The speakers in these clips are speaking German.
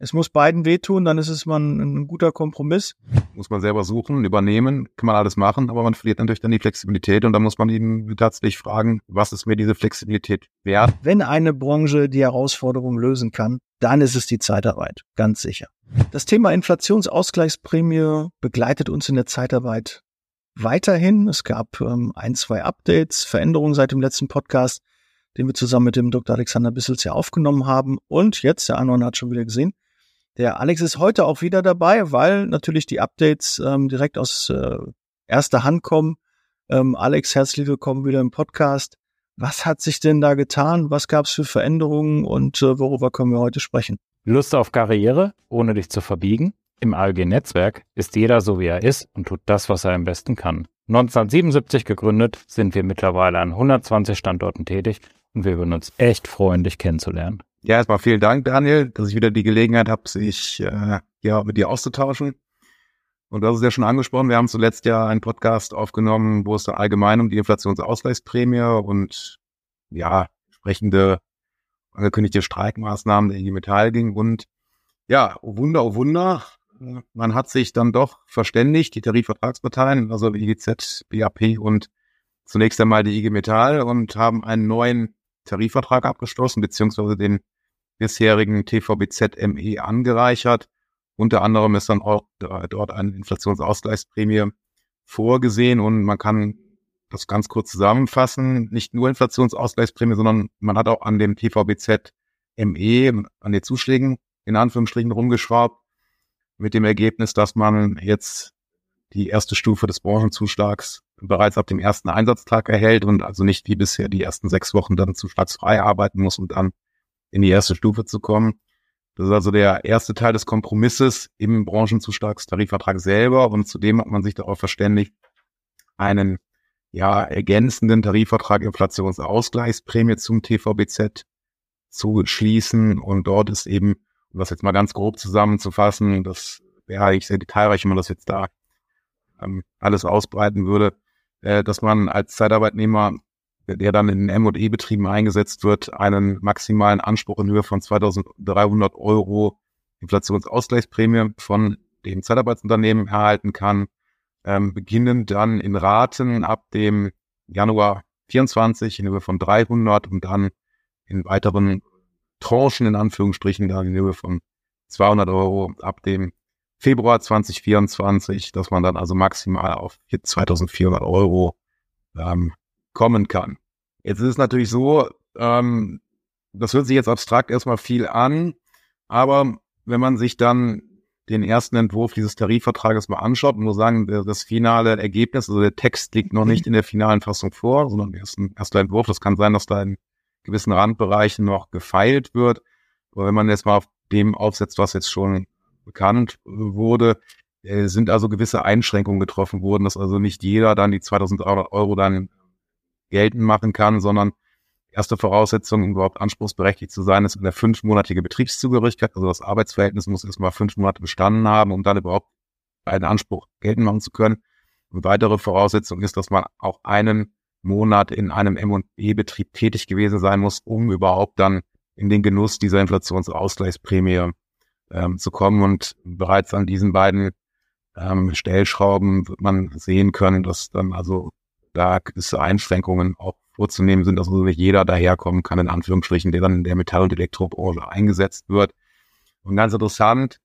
Es muss beiden wehtun, dann ist es mal ein, ein, guter Kompromiss. Muss man selber suchen, übernehmen, kann man alles machen, aber man verliert natürlich dann die Flexibilität und dann muss man eben tatsächlich fragen, was ist mir diese Flexibilität wert? Wenn eine Branche die Herausforderung lösen kann, dann ist es die Zeitarbeit, ganz sicher. Das Thema Inflationsausgleichsprämie begleitet uns in der Zeitarbeit weiterhin. Es gab ähm, ein, zwei Updates, Veränderungen seit dem letzten Podcast, den wir zusammen mit dem Dr. Alexander Bissels ja aufgenommen haben. Und jetzt, der eine hat schon wieder gesehen, der Alex ist heute auch wieder dabei, weil natürlich die Updates ähm, direkt aus äh, erster Hand kommen. Ähm, Alex, herzlich willkommen wieder im Podcast. Was hat sich denn da getan? Was gab es für Veränderungen und äh, worüber können wir heute sprechen? Lust auf Karriere, ohne dich zu verbiegen? Im ALG-Netzwerk ist jeder so, wie er ist und tut das, was er am besten kann. 1977 gegründet, sind wir mittlerweile an 120 Standorten tätig und wir würden uns echt freuen, dich kennenzulernen. Ja, erstmal vielen Dank, Daniel, dass ich wieder die Gelegenheit habe, sich äh, ja, mit dir auszutauschen. Und hast es ja schon angesprochen, wir haben zuletzt ja einen Podcast aufgenommen, wo es dann allgemein um die Inflationsausgleichsprämie und ja, entsprechende angekündigte Streikmaßnahmen der IG Metall ging. Und ja, oh Wunder, oh Wunder, man hat sich dann doch verständigt, die Tarifvertragsparteien, also IGZ, BAP und zunächst einmal die IG Metall und haben einen neuen Tarifvertrag abgeschlossen, beziehungsweise den bisherigen TVBZ-ME angereichert. Unter anderem ist dann auch dort eine Inflationsausgleichsprämie vorgesehen und man kann das ganz kurz zusammenfassen. Nicht nur Inflationsausgleichsprämie, sondern man hat auch an dem TVBZ ME, an den Zuschlägen in Anführungsstrichen rumgeschraubt, mit dem Ergebnis, dass man jetzt die erste Stufe des Branchenzuschlags bereits ab dem ersten Einsatztag erhält und also nicht wie bisher die ersten sechs Wochen dann zuschlagsfrei arbeiten muss, um dann in die erste Stufe zu kommen. Das ist also der erste Teil des Kompromisses im Branchenzuschlagstarifvertrag selber und zudem hat man sich darauf verständigt, einen ja ergänzenden Tarifvertrag Inflationsausgleichsprämie zum TVBZ zu schließen und dort ist eben, um das jetzt mal ganz grob zusammenzufassen, das wäre eigentlich sehr detailreich, wenn man das jetzt da ähm, alles ausbreiten würde, äh, dass man als Zeitarbeitnehmer der dann in M&E-Betrieben eingesetzt wird, einen maximalen Anspruch in Höhe von 2.300 Euro Inflationsausgleichsprämie von dem Zeitarbeitsunternehmen erhalten kann, ähm, beginnend dann in Raten ab dem Januar 24 in Höhe von 300 und dann in weiteren Tranchen in Anführungsstrichen dann in Höhe von 200 Euro ab dem Februar 2024, dass man dann also maximal auf 2400 Euro ähm, kommen kann. Jetzt ist es natürlich so, ähm, das hört sich jetzt abstrakt erstmal viel an, aber wenn man sich dann den ersten Entwurf dieses Tarifvertrages mal anschaut, muss sagen, das finale Ergebnis, also der Text liegt noch nicht in der finalen Fassung vor, sondern erst ein erster Entwurf. Das kann sein, dass da in gewissen Randbereichen noch gefeilt wird. Aber wenn man jetzt mal auf dem aufsetzt, was jetzt schon bekannt wurde, äh, sind also gewisse Einschränkungen getroffen worden, dass also nicht jeder dann die 2300 Euro dann geltend machen kann, sondern erste Voraussetzung, um überhaupt anspruchsberechtigt zu sein, ist eine fünfmonatige Betriebszugehörigkeit. Also das Arbeitsverhältnis muss erstmal fünf Monate bestanden haben, um dann überhaupt einen Anspruch geltend machen zu können. Und weitere Voraussetzung ist, dass man auch einen Monat in einem M&E-Betrieb tätig gewesen sein muss, um überhaupt dann in den Genuss dieser Inflationsausgleichsprämie ähm, zu kommen. Und bereits an diesen beiden ähm, Stellschrauben wird man sehen können, dass dann also da gewisse Einschränkungen auch vorzunehmen sind, dass also nicht jeder daherkommen kann, in Anführungsstrichen, der dann in der Metall- und Elektrobranche eingesetzt wird. Und ganz interessant,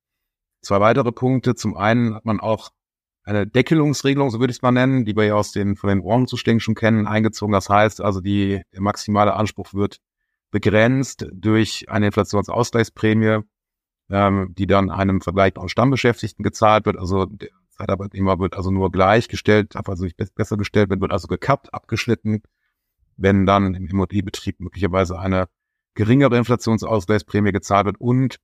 zwei weitere Punkte. Zum einen hat man auch eine Deckelungsregelung, so würde ich es mal nennen, die wir ja aus den, von den Branchenzuständen schon kennen, eingezogen. Das heißt also, die, der maximale Anspruch wird begrenzt durch eine Inflationsausgleichsprämie, ähm, die dann einem vergleichbaren Stammbeschäftigten gezahlt wird. Also der Zeitarbeitnehmer wird also nur gleichgestellt, also nicht besser gestellt wird, also gekappt, abgeschnitten, wenn dann im Immobilienbetrieb möglicherweise eine geringere Inflationsausgleichsprämie gezahlt wird und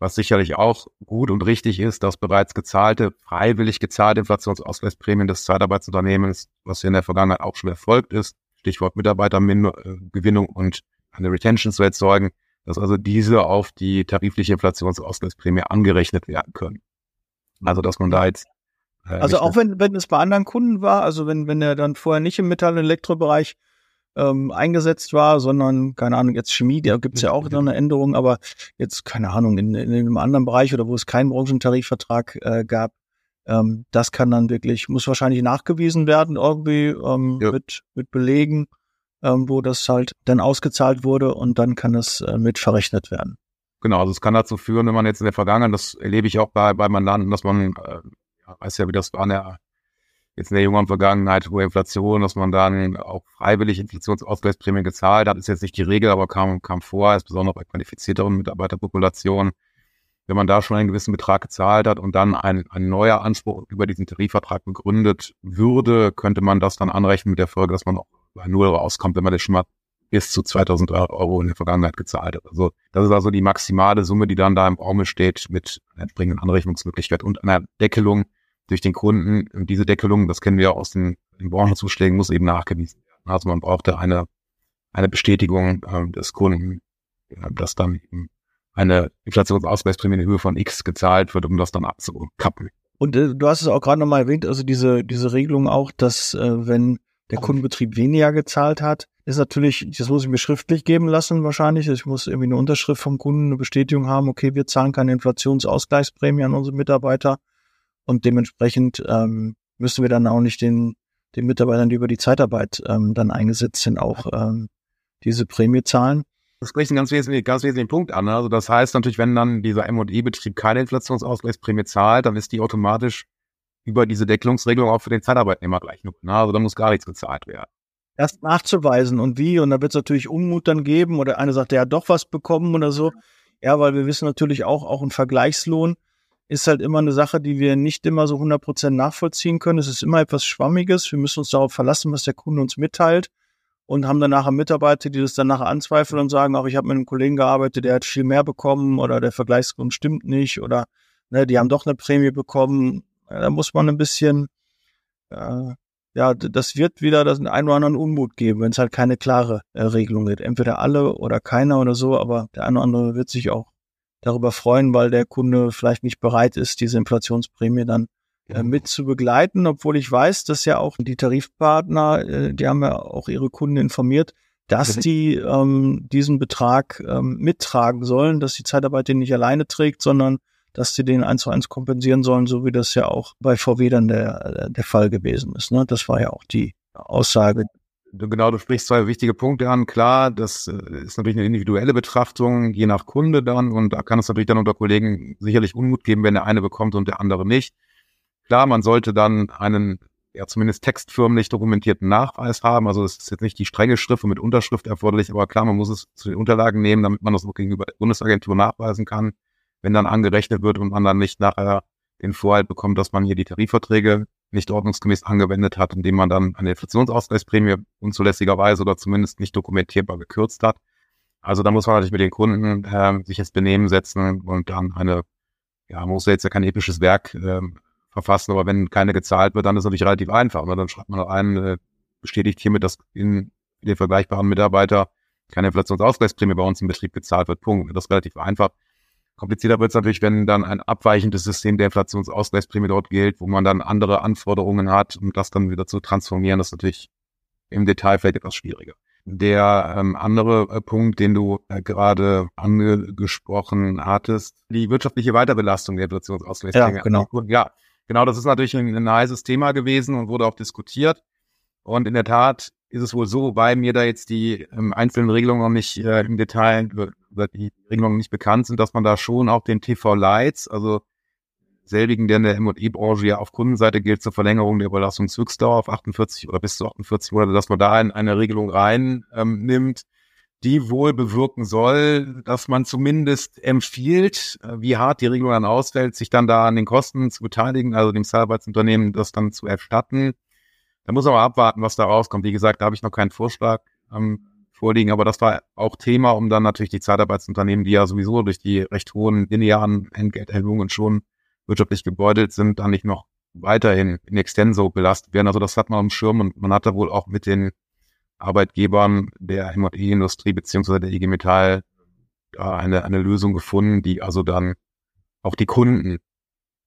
was sicherlich auch gut und richtig ist, dass bereits gezahlte, freiwillig gezahlte Inflationsausgleichsprämien des Zeitarbeitsunternehmens, was hier in der Vergangenheit auch schon erfolgt ist, Stichwort Mitarbeitergewinnung und eine Retention zu erzeugen, dass also diese auf die tarifliche Inflationsausgleichsprämie angerechnet werden können. Also dass man da jetzt äh, also auch wenn, wenn es bei anderen Kunden war, also wenn, wenn er dann vorher nicht im Metall- und Elektrobereich ähm, eingesetzt war, sondern, keine Ahnung, jetzt Chemie, da gibt es ja auch noch eine Änderung, aber jetzt, keine Ahnung, in, in einem anderen Bereich oder wo es keinen Branchentarifvertrag äh, gab, ähm, das kann dann wirklich, muss wahrscheinlich nachgewiesen werden, irgendwie ähm, ja. mit, mit Belegen, ähm, wo das halt dann ausgezahlt wurde und dann kann es äh, mit verrechnet werden. Genau, also es kann dazu führen, wenn man jetzt in der Vergangenheit, das erlebe ich auch bei, bei Mandanten, dass man, äh, weiß ja, wie das war in der jetzt in der jüngeren Vergangenheit hohe Inflation, dass man dann auch freiwillig Inflationsausgleichsprämien gezahlt hat, ist jetzt nicht die Regel, aber kam, kam vor, insbesondere bei qualifizierteren Mitarbeiterpopulationen. Wenn man da schon einen gewissen Betrag gezahlt hat und dann ein, ein neuer Anspruch über diesen Tarifvertrag begründet würde, könnte man das dann anrechnen mit der Folge, dass man auch bei Null rauskommt, wenn man das schon mal bis zu 2000 Euro in der Vergangenheit gezahlt hat. Also das ist also die maximale Summe, die dann da im Raum steht mit einer entsprechenden Anrechnungsmöglichkeit und einer Deckelung durch den Kunden. Und diese Deckelung, das kennen wir aus den, den Branchenzuschlägen, muss eben nachgewiesen werden. Also man brauchte eine, eine Bestätigung äh, des Kunden, dass dann eben eine Inflationsausgleichsprämie in Höhe von X gezahlt wird, um das dann abzukappen. Und äh, du hast es auch gerade nochmal erwähnt, also diese, diese Regelung auch, dass äh, wenn der Kundenbetrieb weniger gezahlt hat, ist natürlich, das muss ich mir schriftlich geben lassen wahrscheinlich. Ich muss irgendwie eine Unterschrift vom Kunden, eine Bestätigung haben, okay, wir zahlen keine Inflationsausgleichsprämie an unsere Mitarbeiter. Und dementsprechend ähm, müssen wir dann auch nicht den, den Mitarbeitern, die über die Zeitarbeit ähm, dann eingesetzt sind, auch ähm, diese Prämie zahlen. Das spricht einen ganz wesentlichen, ganz wesentlichen Punkt an. Also das heißt natürlich, wenn dann dieser M&E-Betrieb keine Inflationsausgleichsprämie zahlt, dann ist die automatisch über diese Deckelungsregelung auch für den Zeitarbeitnehmer gleich null. Ne? Also da muss gar nichts gezahlt werden. Erst nachzuweisen und wie, und da wird es natürlich Unmut dann geben oder einer sagt, der hat doch was bekommen oder so. Ja, weil wir wissen natürlich auch, auch ein Vergleichslohn ist halt immer eine Sache, die wir nicht immer so 100% nachvollziehen können. Es ist immer etwas Schwammiges. Wir müssen uns darauf verlassen, was der Kunde uns mitteilt und haben dann nachher Mitarbeiter, die das dann nachher anzweifeln und sagen, auch ich habe mit einem Kollegen gearbeitet, der hat viel mehr bekommen oder der Vergleichsgrund stimmt nicht oder ne, die haben doch eine Prämie bekommen. Ja, da muss man ein bisschen, äh, ja, das wird wieder das einen oder anderen Unmut geben, wenn es halt keine klare äh, Regelung gibt. Entweder alle oder keiner oder so, aber der eine oder andere wird sich auch darüber freuen, weil der Kunde vielleicht nicht bereit ist, diese Inflationsprämie dann äh, mit zu begleiten, obwohl ich weiß, dass ja auch die Tarifpartner, äh, die haben ja auch ihre Kunden informiert, dass die ähm, diesen Betrag ähm, mittragen sollen, dass die Zeitarbeit den nicht alleine trägt, sondern dass sie den eins zu eins kompensieren sollen, so wie das ja auch bei VW dann der, der Fall gewesen ist. Ne? Das war ja auch die Aussage, Genau, du sprichst zwei wichtige Punkte an. Klar, das äh, ist natürlich eine individuelle Betrachtung, je nach Kunde dann. Und da kann es natürlich dann unter Kollegen sicherlich Unmut geben, wenn der eine bekommt und der andere nicht. Klar, man sollte dann einen, ja zumindest textförmlich dokumentierten Nachweis haben. Also es ist jetzt nicht die strenge Schrift mit Unterschrift erforderlich, aber klar, man muss es zu den Unterlagen nehmen, damit man das auch gegenüber der Bundesagentur nachweisen kann, wenn dann angerechnet wird und man dann nicht nachher den Vorhalt bekommt, dass man hier die Tarifverträge nicht ordnungsgemäß angewendet hat, indem man dann eine Inflationsausgleichsprämie unzulässigerweise oder zumindest nicht dokumentierbar gekürzt hat. Also da muss man natürlich mit den Kunden äh, sich ins Benehmen setzen und dann eine, ja, man muss ja jetzt ja kein episches Werk äh, verfassen, aber wenn keine gezahlt wird, dann ist es natürlich relativ einfach. Ne? Dann schreibt man ein, äh, bestätigt hiermit, dass in den vergleichbaren Mitarbeiter keine Inflationsausgleichsprämie bei uns im Betrieb gezahlt wird. Punkt. Das ist relativ einfach. Komplizierter wird es natürlich, wenn dann ein abweichendes System der Inflationsausgleichsprämie dort gilt, wo man dann andere Anforderungen hat, um das dann wieder zu transformieren. Das ist natürlich im Detail vielleicht etwas schwieriger. Der ähm, andere äh, Punkt, den du äh, gerade angesprochen hattest, die wirtschaftliche Weiterbelastung der Inflationsausgleichsprämie. Ja, genau. Ja, genau, das ist natürlich ein, ein heißes Thema gewesen und wurde auch diskutiert. Und in der Tat ist es wohl so, weil mir da jetzt die ähm, einzelnen Regelungen noch nicht äh, im Detail die Regelungen nicht bekannt sind, dass man da schon auch den TV Lights, also selbigen, der in der M&E-Branche ja auf Kundenseite gilt zur Verlängerung der Überlassungshöchstdauer auf 48 oder bis zu 48 Monate, dass man da in eine Regelung rein ähm, nimmt, die wohl bewirken soll, dass man zumindest empfiehlt, äh, wie hart die Regelung dann ausfällt, sich dann da an den Kosten zu beteiligen, also dem Zahlbarkeitsunternehmen das dann zu erstatten. Da muss man aber abwarten, was da rauskommt. Wie gesagt, da habe ich noch keinen Vorschlag ähm, vorliegen, aber das war auch Thema, um dann natürlich die Zeitarbeitsunternehmen, die ja sowieso durch die recht hohen linearen Entgelterhöhungen schon wirtschaftlich gebeutelt sind, dann nicht noch weiterhin in extenso belastet werden. Also das hat man am Schirm und man hat da wohl auch mit den Arbeitgebern der M&E-Industrie beziehungsweise der IG Metall da eine, eine Lösung gefunden, die also dann auch die Kunden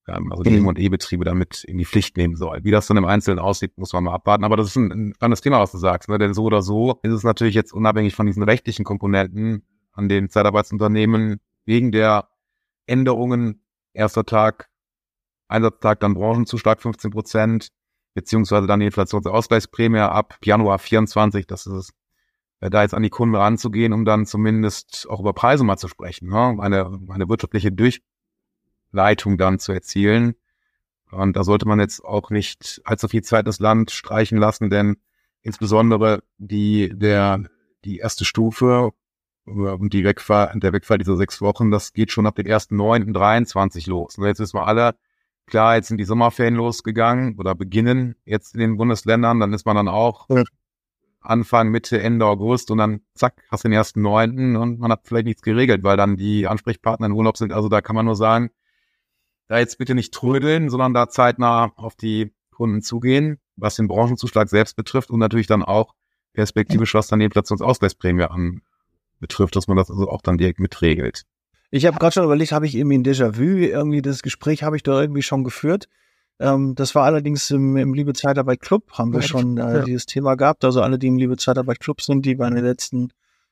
also die mhm. M&E-Betriebe damit in die Pflicht nehmen soll. Wie das dann im Einzelnen aussieht, muss man mal abwarten. Aber das ist ein, ein spannendes Thema, was du sagst. Ne? Denn so oder so ist es natürlich jetzt unabhängig von diesen rechtlichen Komponenten an den Zeitarbeitsunternehmen wegen der Änderungen erster Tag, Einsatztag, dann Branchenzuschlag 15 Prozent, beziehungsweise dann die Inflationsausgleichsprämie ab Januar 24. Das ist es, äh, da jetzt an die Kunden ranzugehen, um dann zumindest auch über Preise mal zu sprechen. Ne? Eine, eine wirtschaftliche Durchleitung dann zu erzielen. Und da sollte man jetzt auch nicht allzu viel Zeit das Land streichen lassen, denn insbesondere die, der, die erste Stufe und die Wegfall, der Wegfall dieser sechs Wochen, das geht schon ab dem 1.9.23 los. Und jetzt wissen wir alle, klar, jetzt sind die Sommerferien losgegangen oder beginnen jetzt in den Bundesländern, dann ist man dann auch ja. Anfang, Mitte, Ende August und dann zack, hast du den ersten Neunten und man hat vielleicht nichts geregelt, weil dann die Ansprechpartner in Urlaub sind. Also da kann man nur sagen, da jetzt bitte nicht trödeln, sondern da zeitnah auf die Kunden zugehen, was den Branchenzuschlag selbst betrifft und natürlich dann auch perspektivisch, was dann die Inflationsausgleichsprämie an, betrifft, dass man das also auch dann direkt mitregelt. Ich habe gerade schon überlegt, habe ich irgendwie ein Déjà-vu, irgendwie das Gespräch habe ich da irgendwie schon geführt. Ähm, das war allerdings im, im Liebe Zeitarbeit Club, haben wir schon äh, ja. dieses Thema gehabt. Also alle, die im Liebe Zeitarbeit Club sind, die bei der letzten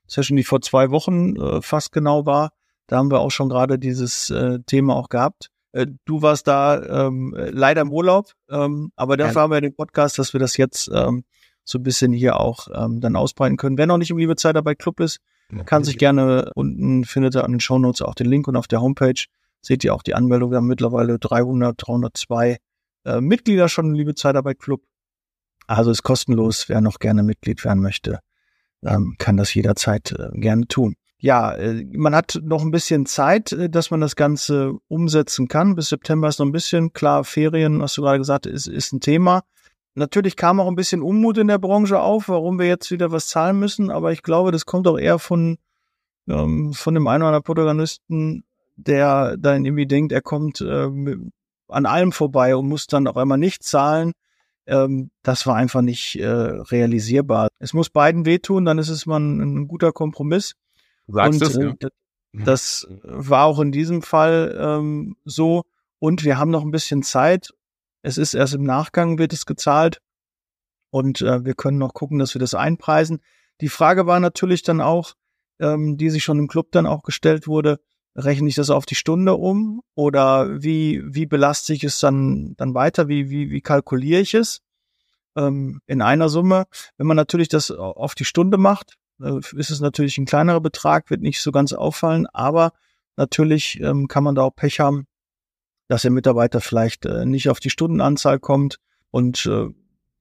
Session, die vor zwei Wochen äh, fast genau war, da haben wir auch schon gerade dieses äh, Thema auch gehabt. Äh, du warst da ähm, leider im Urlaub, ähm, aber dafür ja. haben wir den Podcast, dass wir das jetzt ähm, so ein bisschen hier auch ähm, dann ausbreiten können. Wer noch nicht im Liebe Zeitarbeit Club ist, kann sich gerne, unten findet ihr an den Show Notes auch den Link und auf der Homepage seht ihr auch die Anmeldung. Wir haben mittlerweile 300, 302 äh, Mitglieder schon, liebe Zeitarbeit Club. Also ist kostenlos. Wer noch gerne Mitglied werden möchte, ähm, kann das jederzeit äh, gerne tun. Ja, äh, man hat noch ein bisschen Zeit, äh, dass man das Ganze umsetzen kann. Bis September ist noch ein bisschen klar. Ferien, hast du gerade gesagt, ist, ist ein Thema. Natürlich kam auch ein bisschen Unmut in der Branche auf, warum wir jetzt wieder was zahlen müssen, aber ich glaube, das kommt auch eher von, ähm, von dem einen oder anderen Protagonisten, der dann irgendwie denkt, er kommt äh, an allem vorbei und muss dann auch einmal nicht zahlen. Ähm, das war einfach nicht äh, realisierbar. Es muss beiden wehtun, dann ist es mal ein, ein guter Kompromiss. Sagst und, es, ja. Äh, das war auch in diesem Fall ähm, so. Und wir haben noch ein bisschen Zeit es ist erst im Nachgang wird es gezahlt und äh, wir können noch gucken, dass wir das einpreisen. Die Frage war natürlich dann auch, ähm, die sich schon im Club dann auch gestellt wurde, rechne ich das auf die Stunde um oder wie, wie belaste ich es dann, dann weiter? Wie, wie, wie kalkuliere ich es? Ähm, in einer Summe. Wenn man natürlich das auf die Stunde macht, äh, ist es natürlich ein kleinerer Betrag, wird nicht so ganz auffallen, aber natürlich ähm, kann man da auch Pech haben, dass der Mitarbeiter vielleicht äh, nicht auf die Stundenanzahl kommt und äh,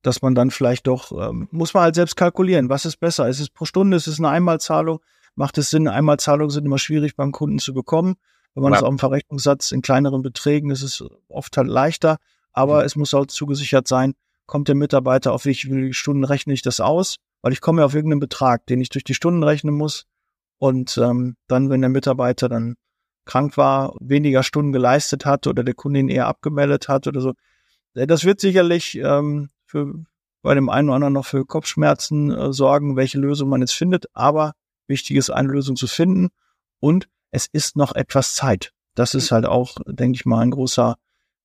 dass man dann vielleicht doch, ähm, muss man halt selbst kalkulieren, was ist besser? Ist es pro Stunde, ist es eine Einmalzahlung? Macht es Sinn? Einmalzahlungen sind immer schwierig beim Kunden zu bekommen. Wenn man es ja. auf dem Verrechnungssatz in kleineren Beträgen ist es oft halt leichter, aber mhm. es muss auch zugesichert sein, kommt der Mitarbeiter auf wie viele Stunden rechne ich das aus? Weil ich komme auf irgendeinen Betrag, den ich durch die Stunden rechnen muss. Und ähm, dann, wenn der Mitarbeiter dann krank war, weniger Stunden geleistet hat oder der Kunde ihn eher abgemeldet hat oder so. Äh, das wird sicherlich ähm, für bei dem einen oder anderen noch für Kopfschmerzen äh, sorgen, welche Lösung man jetzt findet. Aber wichtig ist, eine Lösung zu finden. Und es ist noch etwas Zeit. Das ist halt auch, denke ich mal, ein großer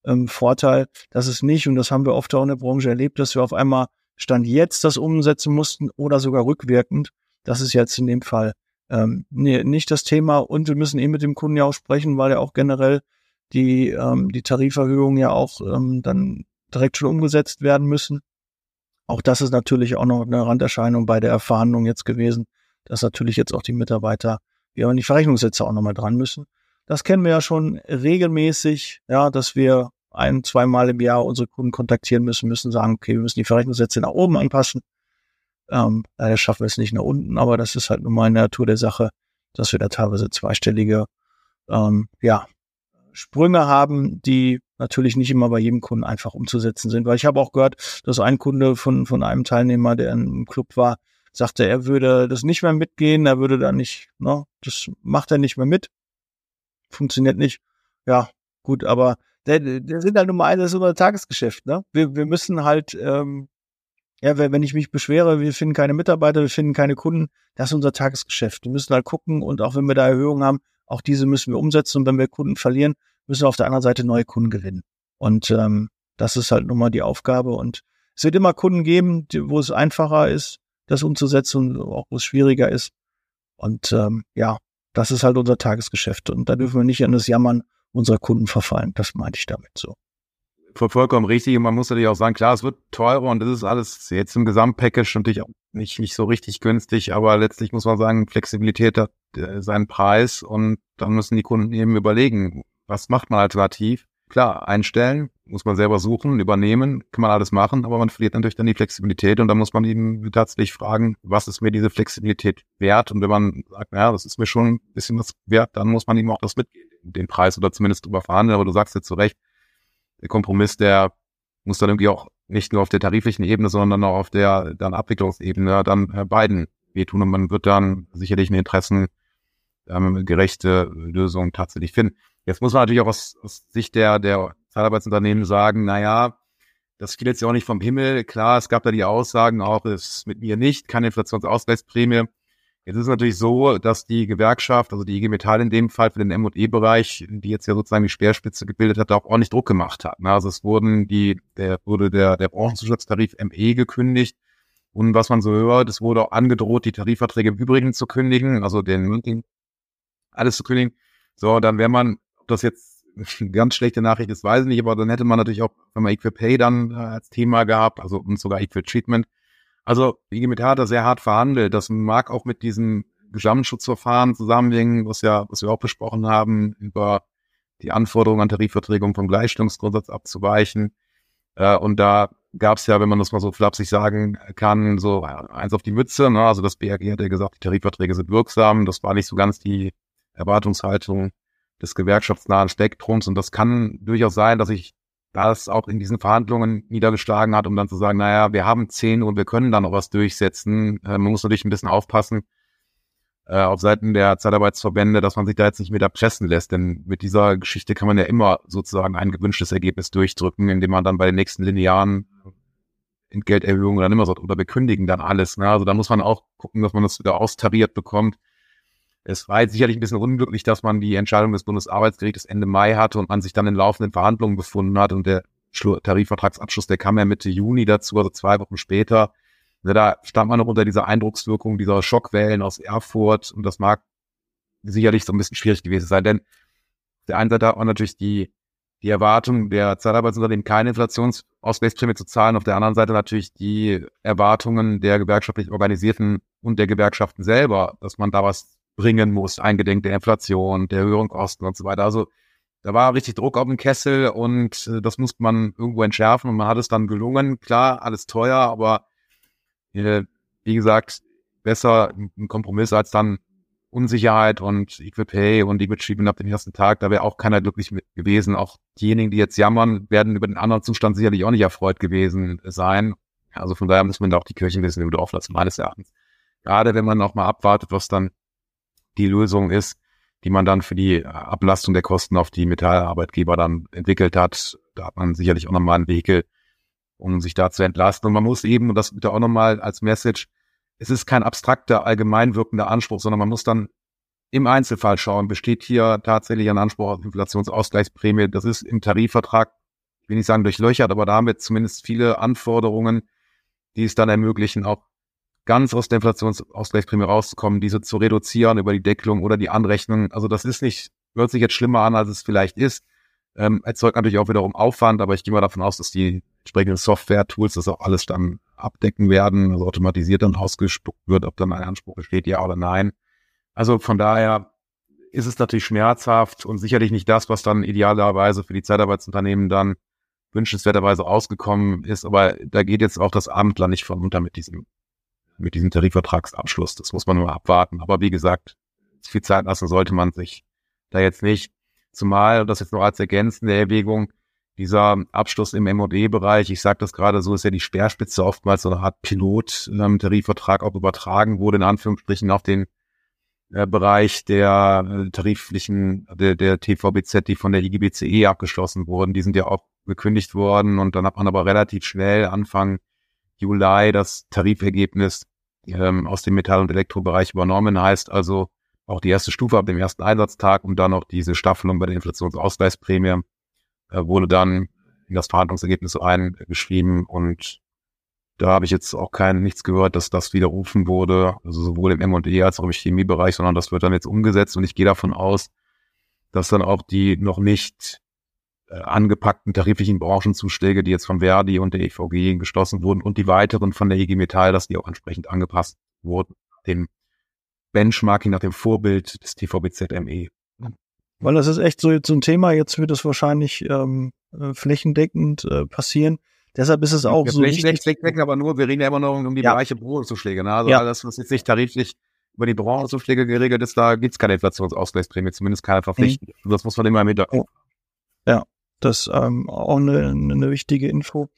ähm, Vorteil, dass es nicht, und das haben wir oft auch in der Branche erlebt, dass wir auf einmal Stand jetzt das umsetzen mussten oder sogar rückwirkend. Das ist jetzt in dem Fall ähm, nee, nicht das Thema. Und wir müssen eben mit dem Kunden ja auch sprechen, weil ja auch generell die, ähm, die Tariferhöhungen ja auch ähm, dann direkt schon umgesetzt werden müssen. Auch das ist natürlich auch noch eine Randerscheinung bei der Verhandlung jetzt gewesen, dass natürlich jetzt auch die Mitarbeiter, wir an die Verrechnungssätze auch nochmal dran müssen. Das kennen wir ja schon regelmäßig, ja, dass wir ein, zweimal im Jahr unsere Kunden kontaktieren müssen, müssen sagen, okay, wir müssen die Verrechnungssätze nach oben anpassen. Ähm, leider schaffen wir es nicht nach unten, aber das ist halt nun mal in der Natur der Sache, dass wir da teilweise zweistellige ähm, ja, Sprünge haben, die natürlich nicht immer bei jedem Kunden einfach umzusetzen sind. Weil ich habe auch gehört, dass ein Kunde von, von einem Teilnehmer, der im Club war, sagte, er würde das nicht mehr mitgehen, er würde da nicht, ne, das macht er nicht mehr mit. Funktioniert nicht. Ja, gut, aber der, der sind halt nun mal das ist unser Tagesgeschäft, ne? Wir, wir müssen halt ähm, ja, wenn ich mich beschwere, wir finden keine Mitarbeiter, wir finden keine Kunden, das ist unser Tagesgeschäft. Wir müssen halt gucken und auch wenn wir da Erhöhungen haben, auch diese müssen wir umsetzen und wenn wir Kunden verlieren, müssen wir auf der anderen Seite neue Kunden gewinnen. Und ähm, das ist halt nun mal die Aufgabe. Und es wird immer Kunden geben, die, wo es einfacher ist, das umzusetzen und auch wo es schwieriger ist. Und ähm, ja, das ist halt unser Tagesgeschäft. Und da dürfen wir nicht an das Jammern unserer Kunden verfallen. Das meinte ich damit so. Vollkommen richtig. Und man muss natürlich auch sagen, klar, es wird teurer und das ist alles jetzt im Gesamtpackage natürlich auch nicht, nicht so richtig günstig, aber letztlich muss man sagen, Flexibilität hat äh, seinen Preis und dann müssen die Kunden eben überlegen, was macht man alternativ? Klar, einstellen, muss man selber suchen, übernehmen, kann man alles machen, aber man verliert natürlich dann die Flexibilität und dann muss man eben tatsächlich fragen, was ist mir diese Flexibilität wert? Und wenn man sagt, naja, das ist mir schon ein bisschen was wert, dann muss man eben auch das mitgehen, den Preis oder zumindest drüber verhandeln. Aber du sagst jetzt zu Recht, der Kompromiss, der muss dann irgendwie auch nicht nur auf der tariflichen Ebene, sondern auch auf der dann Abwicklungsebene dann äh, beiden wehtun und man wird dann sicherlich eine Interessen ähm, gerechte Lösung tatsächlich finden. Jetzt muss man natürlich auch aus, aus Sicht der, der Zeitarbeitsunternehmen sagen, na ja, das fiel jetzt ja auch nicht vom Himmel. Klar, es gab da die Aussagen auch, es mit mir nicht, keine Inflationsausgleichsprämie. Jetzt ist natürlich so, dass die Gewerkschaft, also die IG Metall in dem Fall für den M&E-Bereich, die jetzt ja sozusagen die Speerspitze gebildet hat, auch ordentlich Druck gemacht hat. Also es wurden die, der wurde der, der Branchenzusatztarif ME gekündigt. Und was man so hört, es wurde auch angedroht, die Tarifverträge im Übrigen zu kündigen, also den alles zu kündigen. So, dann wäre man, ob das jetzt eine ganz schlechte Nachricht ist, weiß ich nicht, aber dann hätte man natürlich auch, wenn man Equal Pay dann äh, als Thema gehabt, also und sogar Equal Treatment, also IG Metall hat da sehr hart verhandelt. Das mag auch mit diesem Gesamtschutzverfahren zusammenhängen, was ja, was wir auch besprochen haben, über die Anforderungen an Tarifverträge, um vom Gleichstellungsgrundsatz abzuweichen. Äh, und da gab es ja, wenn man das mal so flapsig sagen kann, so eins auf die Mütze. Ne? Also das BRG hat ja gesagt, die Tarifverträge sind wirksam. Das war nicht so ganz die Erwartungshaltung des gewerkschaftsnahen Spektrums. Und das kann durchaus sein, dass ich das auch in diesen Verhandlungen niedergeschlagen hat, um dann zu sagen, naja, wir haben zehn und wir können da noch was durchsetzen. Äh, man muss natürlich ein bisschen aufpassen äh, auf Seiten der Zeitarbeitsverbände, dass man sich da jetzt nicht mit erpressen lässt, denn mit dieser Geschichte kann man ja immer sozusagen ein gewünschtes Ergebnis durchdrücken, indem man dann bei den nächsten linearen Entgelterhöhungen dann immer sagt, oder wir kündigen dann alles. Ne? Also da muss man auch gucken, dass man das wieder austariert bekommt. Es war jetzt sicherlich ein bisschen unglücklich, dass man die Entscheidung des Bundesarbeitsgerichtes Ende Mai hatte und man sich dann in laufenden Verhandlungen befunden hat und der Tarifvertragsabschluss, der kam ja Mitte Juni dazu, also zwei Wochen später. Da stand man noch unter dieser Eindruckswirkung dieser Schockwellen aus Erfurt und das mag sicherlich so ein bisschen schwierig gewesen sein, denn der einen Seite hat man natürlich die, die Erwartung der Zeitarbeitsunternehmen, keine Inflationsausgleichsprämie zu zahlen, auf der anderen Seite natürlich die Erwartungen der gewerkschaftlich Organisierten und der Gewerkschaften selber, dass man da was bringen muss, eingedenk der Inflation, der höheren Kosten und so weiter. Also da war richtig Druck auf dem Kessel und äh, das musste man irgendwo entschärfen und man hat es dann gelungen. Klar, alles teuer, aber äh, wie gesagt, besser ein Kompromiss als dann Unsicherheit und Equal Pay und die Treatment ab dem ersten Tag. Da wäre auch keiner glücklich gewesen. Auch diejenigen, die jetzt jammern, werden über den anderen Zustand sicherlich auch nicht erfreut gewesen sein. Also von daher muss man da auch die Kirchen ein bisschen im lassen, meines Erachtens. Gerade wenn man auch mal abwartet, was dann die Lösung ist, die man dann für die Ablastung der Kosten auf die Metallarbeitgeber dann entwickelt hat. Da hat man sicherlich auch nochmal einen Weg, um sich da zu entlasten. Und man muss eben, und das bitte auch nochmal als Message, es ist kein abstrakter, allgemein wirkender Anspruch, sondern man muss dann im Einzelfall schauen, besteht hier tatsächlich ein Anspruch auf Inflationsausgleichsprämie. Das ist im Tarifvertrag, ich will nicht sagen durchlöchert, aber da haben wir zumindest viele Anforderungen, die es dann ermöglichen, auch ganz aus der Inflationsausgleichsprämie rauszukommen, diese zu reduzieren über die Deckelung oder die Anrechnung. Also das ist nicht, hört sich jetzt schlimmer an, als es vielleicht ist. Ähm, erzeugt natürlich auch wiederum Aufwand, aber ich gehe mal davon aus, dass die entsprechenden Software-Tools das auch alles dann abdecken werden, also automatisiert dann ausgespuckt wird, ob dann ein Anspruch besteht, ja oder nein. Also von daher ist es natürlich schmerzhaft und sicherlich nicht das, was dann idealerweise für die Zeitarbeitsunternehmen dann wünschenswerterweise ausgekommen ist, aber da geht jetzt auch das Abendland nicht von unter mit diesem mit diesem Tarifvertragsabschluss. Das muss man nur abwarten. Aber wie gesagt, viel Zeit lassen sollte man sich da jetzt nicht. Zumal, das jetzt noch als ergänzende Erwägung, dieser Abschluss im MOD-Bereich, ich sage das gerade so, ist ja die Speerspitze oftmals so eine Art Pilot-Tarifvertrag auch übertragen wurde, in Anführungsstrichen auf den äh, Bereich der äh, tariflichen, der, der TVBZ, die von der IGBCE abgeschlossen wurden. Die sind ja auch gekündigt worden und dann hat man aber relativ schnell Anfang Juli das Tarifergebnis ähm, aus dem Metall- und Elektrobereich übernommen. Heißt also, auch die erste Stufe ab dem ersten Einsatztag und dann auch diese Staffelung bei der Inflationsausgleichsprämie äh, wurde dann in das Verhandlungsergebnis eingeschrieben und da habe ich jetzt auch kein nichts gehört, dass das widerrufen wurde, also sowohl im M&E als auch im Chemiebereich, sondern das wird dann jetzt umgesetzt und ich gehe davon aus, dass dann auch die noch nicht angepackten tariflichen Branchenzuschläge, die jetzt von Verdi und der EVG geschlossen wurden und die weiteren von der IG Metall, dass die auch entsprechend angepasst wurden, dem Benchmarking nach dem Vorbild des TVBZME. Weil das ist echt so jetzt so ein Thema, jetzt wird es wahrscheinlich ähm, äh, flächendeckend äh, passieren. Deshalb ist es auch ja, so flächendeckend, aber nur, wir reden ja immer noch um die ja. Bereiche Branchenzuschläge. Ne? Also ja. alles, was jetzt nicht tariflich über die Branchenzuschläge geregelt ist, da gibt's keine Inflationsausgleichsprämie, zumindest keine verpflichtende. Mhm. Das muss man immer im Hinterkopf Ja, das ähm, auch eine, eine wichtige Info.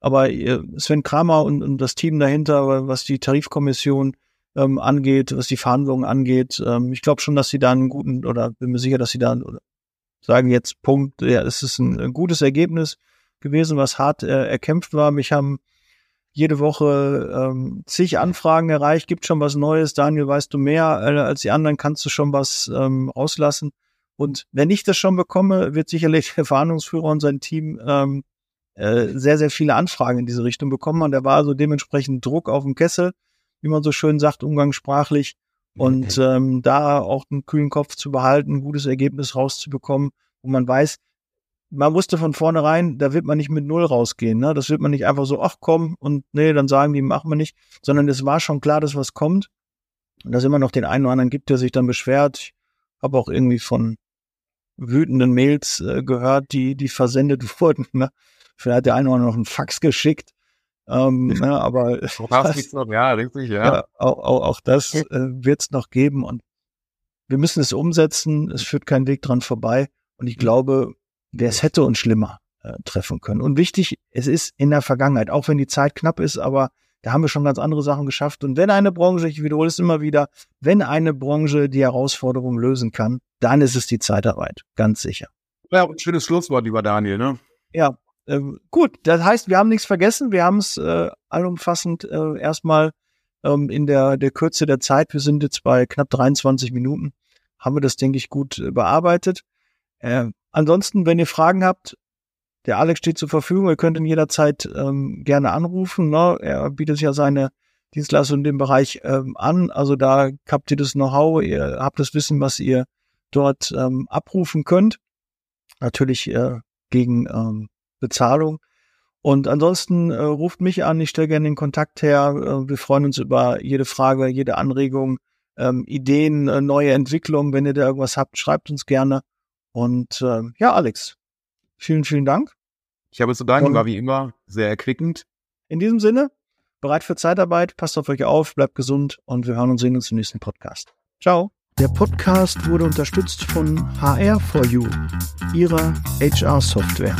Aber äh, Sven Kramer und, und das Team dahinter, was die Tarifkommission ähm, angeht, was die Verhandlungen angeht. Ähm, ich glaube schon, dass sie da einen guten, oder bin mir sicher, dass sie da sagen jetzt Punkt, ja, es ist ein, ein gutes Ergebnis gewesen, was hart äh, erkämpft war. Mich haben jede Woche ähm, zig Anfragen erreicht, gibt schon was Neues. Daniel, weißt du mehr äh, als die anderen, kannst du schon was ähm, auslassen. Und wenn ich das schon bekomme, wird sicherlich der Verhandlungsführer und sein Team ähm, äh, sehr, sehr viele Anfragen in diese Richtung bekommen. Und da war so dementsprechend Druck auf dem Kessel wie man so schön sagt, umgangssprachlich. Und ähm, da auch einen kühlen Kopf zu behalten, ein gutes Ergebnis rauszubekommen, wo man weiß, man wusste von vornherein, da wird man nicht mit Null rausgehen. Ne? Das wird man nicht einfach so, ach komm, und nee, dann sagen die, machen wir nicht, sondern es war schon klar, dass was kommt. Und dass immer noch den einen oder anderen gibt, der sich dann beschwert. Ich habe auch irgendwie von wütenden Mails äh, gehört, die, die versendet wurden. Ne? Vielleicht hat der eine oder andere noch einen Fax geschickt. Ähm, ne, aber das, noch, ja, richtig, ja. ja auch, auch, auch das äh, wird es noch geben und wir müssen es umsetzen. Es führt kein Weg dran vorbei. Und ich glaube, wer es hätte uns schlimmer äh, treffen können. Und wichtig, es ist in der Vergangenheit, auch wenn die Zeit knapp ist, aber da haben wir schon ganz andere Sachen geschafft. Und wenn eine Branche, ich wiederhole es immer wieder, wenn eine Branche die Herausforderung lösen kann, dann ist es die Zeitarbeit, ganz sicher. Ja, ein schönes Schlusswort, lieber Daniel, ne? Ja, ähm, gut, das heißt, wir haben nichts vergessen. Wir haben es äh, allumfassend äh, erstmal ähm, in der, der Kürze der Zeit, wir sind jetzt bei knapp 23 Minuten, haben wir das, denke ich, gut äh, bearbeitet. Äh, ansonsten, wenn ihr Fragen habt, der Alex steht zur Verfügung, ihr könnt ihn jederzeit ähm, gerne anrufen. Ne? Er bietet ja seine Dienstleistung in dem Bereich ähm, an. Also da habt ihr das Know-how, ihr habt das Wissen, was ihr dort ähm, abrufen könnt. Natürlich äh, gegen ähm, Bezahlung. Und ansonsten äh, ruft mich an, ich stelle gerne den Kontakt her. Äh, wir freuen uns über jede Frage, jede Anregung, ähm, Ideen, äh, neue Entwicklungen. Wenn ihr da irgendwas habt, schreibt uns gerne. Und äh, ja, Alex, vielen, vielen Dank. Ich habe zu danken, war wie immer sehr erquickend. In diesem Sinne, bereit für Zeitarbeit, passt auf euch auf, bleibt gesund und wir hören und sehen uns im nächsten Podcast. Ciao. Der Podcast wurde unterstützt von HR4U, ihrer HR-Software.